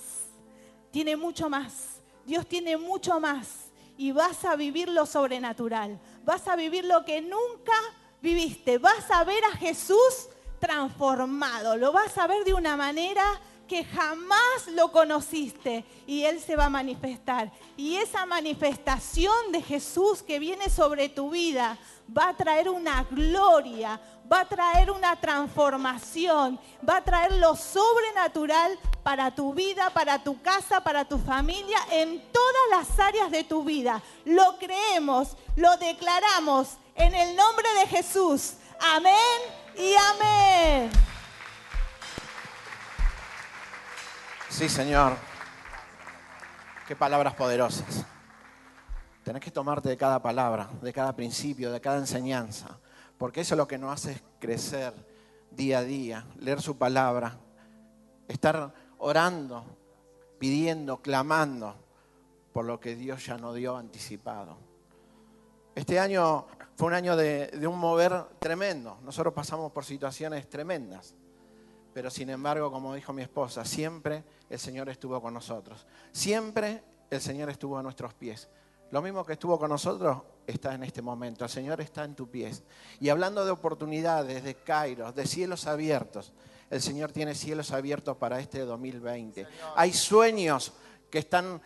tiene mucho más, Dios tiene mucho más y vas a vivir lo sobrenatural, vas a vivir lo que nunca viviste, vas a ver a Jesús transformado, lo vas a ver de una manera que jamás lo conociste y Él se va a manifestar. Y esa manifestación de Jesús que viene sobre tu vida va a traer una gloria, va a traer una transformación, va a traer lo sobrenatural para tu vida, para tu casa, para tu familia, en todas las áreas de tu vida. Lo creemos, lo declaramos en el nombre de Jesús. Amén y amén. Sí, Señor. Qué palabras poderosas. Tenés que tomarte de cada palabra, de cada principio, de cada enseñanza, porque eso es lo que nos hace crecer día a día, leer su palabra, estar orando, pidiendo, clamando por lo que Dios ya nos dio anticipado. Este año fue un año de, de un mover tremendo. Nosotros pasamos por situaciones tremendas pero sin embargo, como dijo mi esposa, siempre el Señor estuvo con nosotros. Siempre el Señor estuvo a nuestros pies. Lo mismo que estuvo con nosotros está en este momento. El Señor está en tus pies. Y hablando de oportunidades, de Kairos, de cielos abiertos, el Señor tiene cielos abiertos para este 2020. Hay sueños que están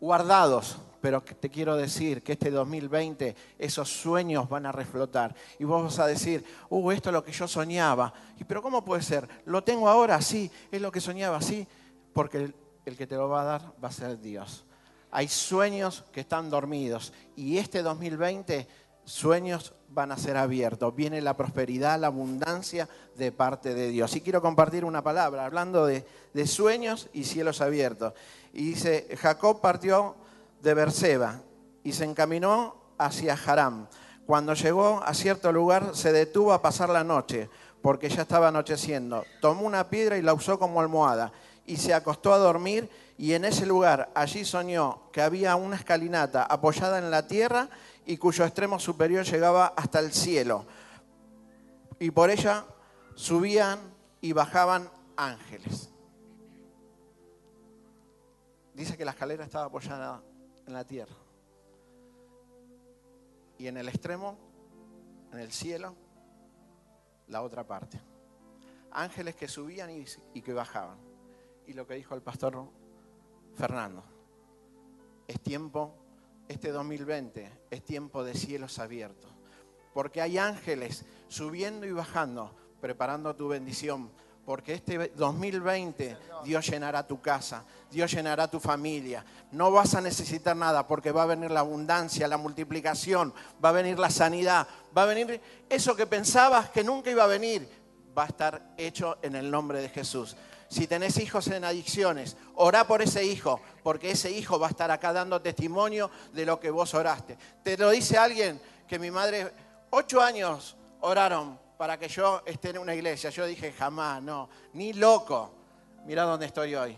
guardados, pero te quiero decir que este 2020 esos sueños van a reflotar. Y vos vas a decir, uh, esto es lo que yo soñaba. Y, pero ¿cómo puede ser? Lo tengo ahora, sí, es lo que soñaba, sí, porque el, el que te lo va a dar va a ser Dios. Hay sueños que están dormidos y este 2020 sueños van a ser abiertos. Viene la prosperidad, la abundancia de parte de Dios. Y quiero compartir una palabra, hablando de, sueños y cielos abiertos. Y dice, Jacob partió de Berseba y se encaminó hacia Haram. Cuando llegó a cierto lugar se detuvo a pasar la noche, porque ya estaba anocheciendo. Tomó una piedra y la usó como almohada y se acostó a dormir y en ese lugar allí soñó que había una escalinata apoyada en la tierra y cuyo extremo superior llegaba hasta el cielo. Y por ella subían y bajaban ángeles. Dice que la escalera estaba apoyada en la tierra. Y en el extremo, en el cielo, la otra parte. Ángeles que subían y, y que bajaban. Y lo que dijo el pastor Fernando, es tiempo, este 2020 es tiempo de cielos abiertos. Porque hay ángeles subiendo y bajando, preparando tu bendición porque este 2020 Dios llenará tu casa, Dios llenará tu familia. No vas a necesitar nada porque va a venir la abundancia, la multiplicación, va a venir la sanidad, va a venir eso que pensabas que nunca iba a venir, va a estar hecho en el nombre de Jesús. Si tenés hijos en adicciones, orá por ese hijo, porque ese hijo va a estar acá dando testimonio de lo que vos oraste. Te lo dice alguien que mi madre, ocho años oraron para que yo esté en una iglesia. Yo dije, jamás, no, ni loco. Mira dónde estoy hoy.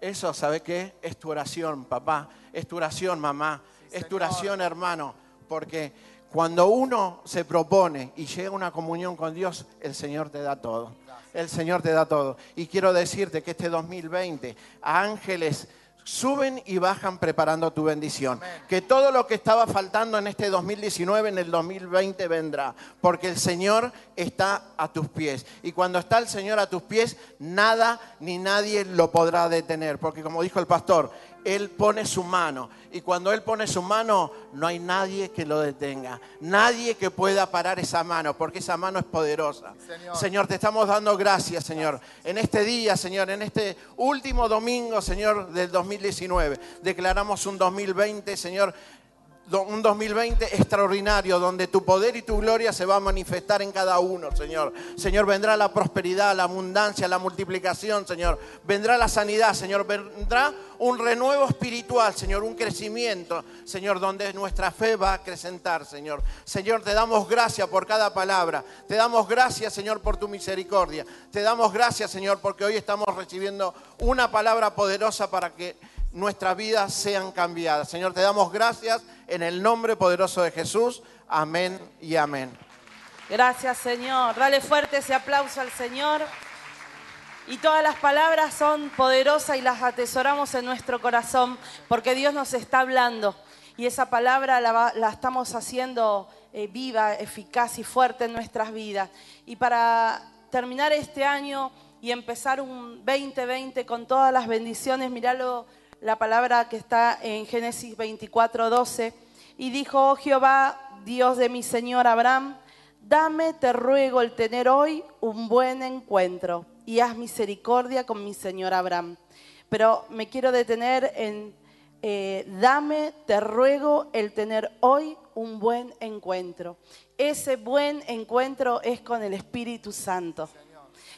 Eso, ¿sabe qué? Es tu oración, papá. Es tu oración, mamá. es tu oración, hermano. Porque cuando uno se propone y llega a una comunión con Dios, el Señor te da todo. El Señor te da todo. Y quiero decirte que este 2020, a ángeles suben y bajan preparando tu bendición. Que todo lo que estaba faltando en este 2019, en el 2020 vendrá, porque el Señor está a tus pies. Y cuando está el Señor a tus pies, nada ni nadie lo podrá detener, porque como dijo el pastor, él pone su mano. Y cuando Él pone su mano, no hay nadie que lo detenga. Nadie que pueda parar esa mano, porque esa mano es poderosa. Señor, te estamos dando gracias, Señor. En este día, Señor, en este último domingo, Señor, del 2019, declaramos un 2020, Señor, un 2020 extraordinario donde tu poder y tu gloria se va a manifestar en cada uno, Señor. Señor, vendrá la prosperidad, la abundancia, la multiplicación, Señor. Vendrá la sanidad, Señor. Vendrá un renuevo espiritual, Señor, un crecimiento, Señor, donde nuestra fe va a acrecentar, Señor. Señor, te damos gracias por cada palabra. Te damos gracias, Señor, por tu misericordia. Te damos gracias, Señor, porque hoy estamos recibiendo una palabra poderosa para que nuestras vidas sean cambiadas. Señor, te damos gracias en el nombre poderoso de Jesús. Amén y amén. Gracias, Señor. Dale fuerte ese aplauso al Señor. Y todas las palabras son poderosas y las atesoramos en nuestro corazón porque Dios nos está hablando. Y esa palabra la, estamos haciendo eh, viva, eficaz y fuerte en nuestras vidas. Y para terminar este año y empezar un 2020 con todas las bendiciones, miralo la palabra que está en Génesis 24, 12. Y dijo, oh Jehová, Dios de mi Señor Abraham, dame, te ruego, el tener hoy un buen encuentro y haz misericordia con mi Señor Abraham. Pero me quiero detener en, eh, dame, te ruego, el tener hoy un buen encuentro. Ese buen encuentro es con el Espíritu Santo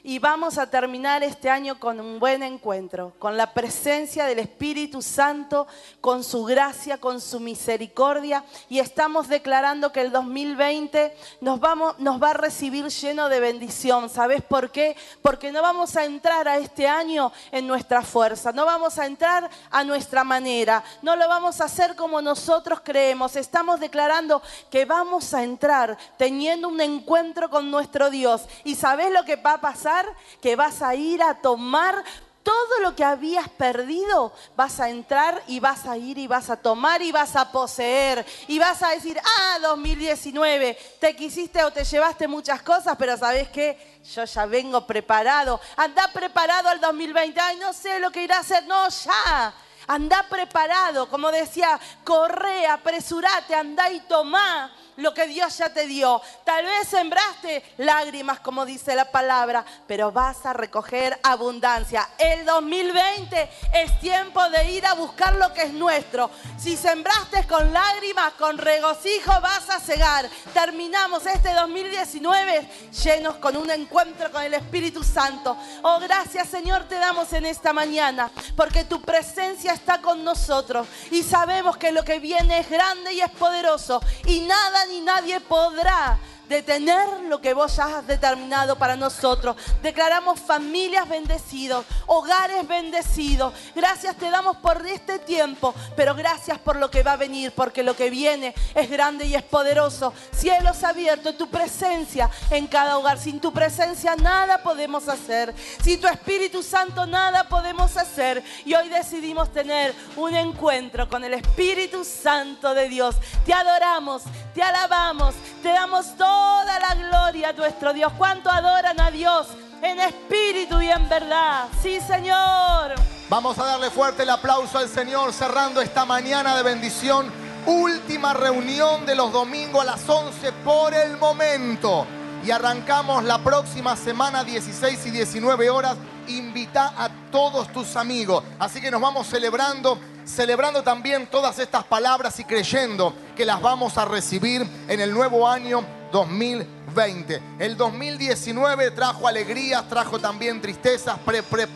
y vamos a terminar este año con un buen encuentro, con la presencia del Espíritu Santo, con su gracia, con su misericordia y estamos declarando que el 2020 nos, vamos, nos va a recibir lleno de bendición. ¿Sabes por qué? Porque no vamos a entrar a este año en nuestra fuerza, no vamos a entrar a nuestra manera, no lo vamos a hacer como nosotros creemos. Estamos declarando que vamos a entrar teniendo un encuentro con nuestro Dios. ¿Y sabes lo que va a pasar? Que vas a ir a tomar todo lo que habías perdido, vas a entrar y vas a ir y vas a tomar y vas a poseer. Y vas a decir, ah, 2019, te quisiste o te llevaste muchas cosas, pero ¿sabes qué? Yo ya vengo preparado. Anda preparado al 2020. Ay, no sé lo que irá a hacer. No, ya. Anda preparado. Como decía, corre, apresurate, anda y toma lo que Dios ya te dio. Tal vez sembraste lágrimas, como dice la palabra, pero vas a recoger abundancia. El 2020 es tiempo de ir a buscar lo que es nuestro. Si sembraste con lágrimas, con regocijo, vas a cegar. Terminamos este 2019 llenos con un encuentro con el Espíritu Santo. Oh, gracias Señor te damos en esta mañana, porque tu presencia está con nosotros y sabemos que lo que viene es grande y es poderoso y nada ni nadie podrá detener lo que vos has determinado para nosotros. Declaramos familias bendecidos, hogares bendecidos. Gracias te damos por este tiempo, pero gracias por lo que va a venir, porque lo que viene es grande y es poderoso. Cielos abiertos, tu presencia en cada hogar. Sin tu presencia nada podemos hacer. Sin tu Espíritu Santo nada podemos hacer. Y hoy decidimos tener un encuentro con el Espíritu Santo de Dios. Te adoramos, te alabamos, te damos toda la gloria a nuestro Dios. ¿Cuánto adoran a Dios en espíritu y en verdad? Sí, Señor. Vamos a darle fuerte el aplauso al Señor cerrando esta mañana de bendición. Última reunión de los domingos a las 11 por el momento. Y arrancamos la próxima semana 16 y 19 horas. Invita a todos tus amigos. Así que nos vamos celebrando celebrando también todas estas palabras y creyendo que las vamos a recibir en el nuevo año 2020. El 2019 trajo alegrías, trajo también tristezas.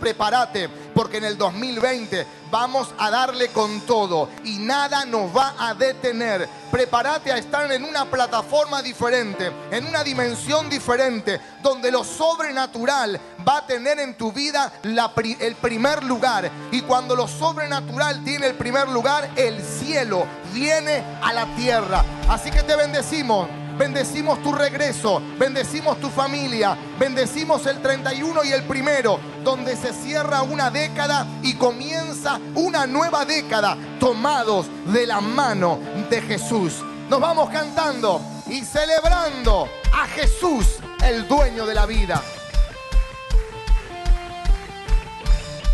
prepárate, porque en el 2020 vamos a darle con todo y nada nos va a detener. Prepárate a estar en una plataforma diferente, en una dimensión diferente, donde lo sobrenatural va a tener en tu vida el primer lugar. Y cuando lo sobrenatural tiene el primer lugar, el cielo viene a la tierra. Así que te bendecimos. Bendecimos tu regreso, bendecimos tu familia, bendecimos el 31 y el primero, donde se cierra una década y comienza una nueva década, tomados de la mano de Jesús. Nos vamos cantando y celebrando a Jesús, el dueño de la vida.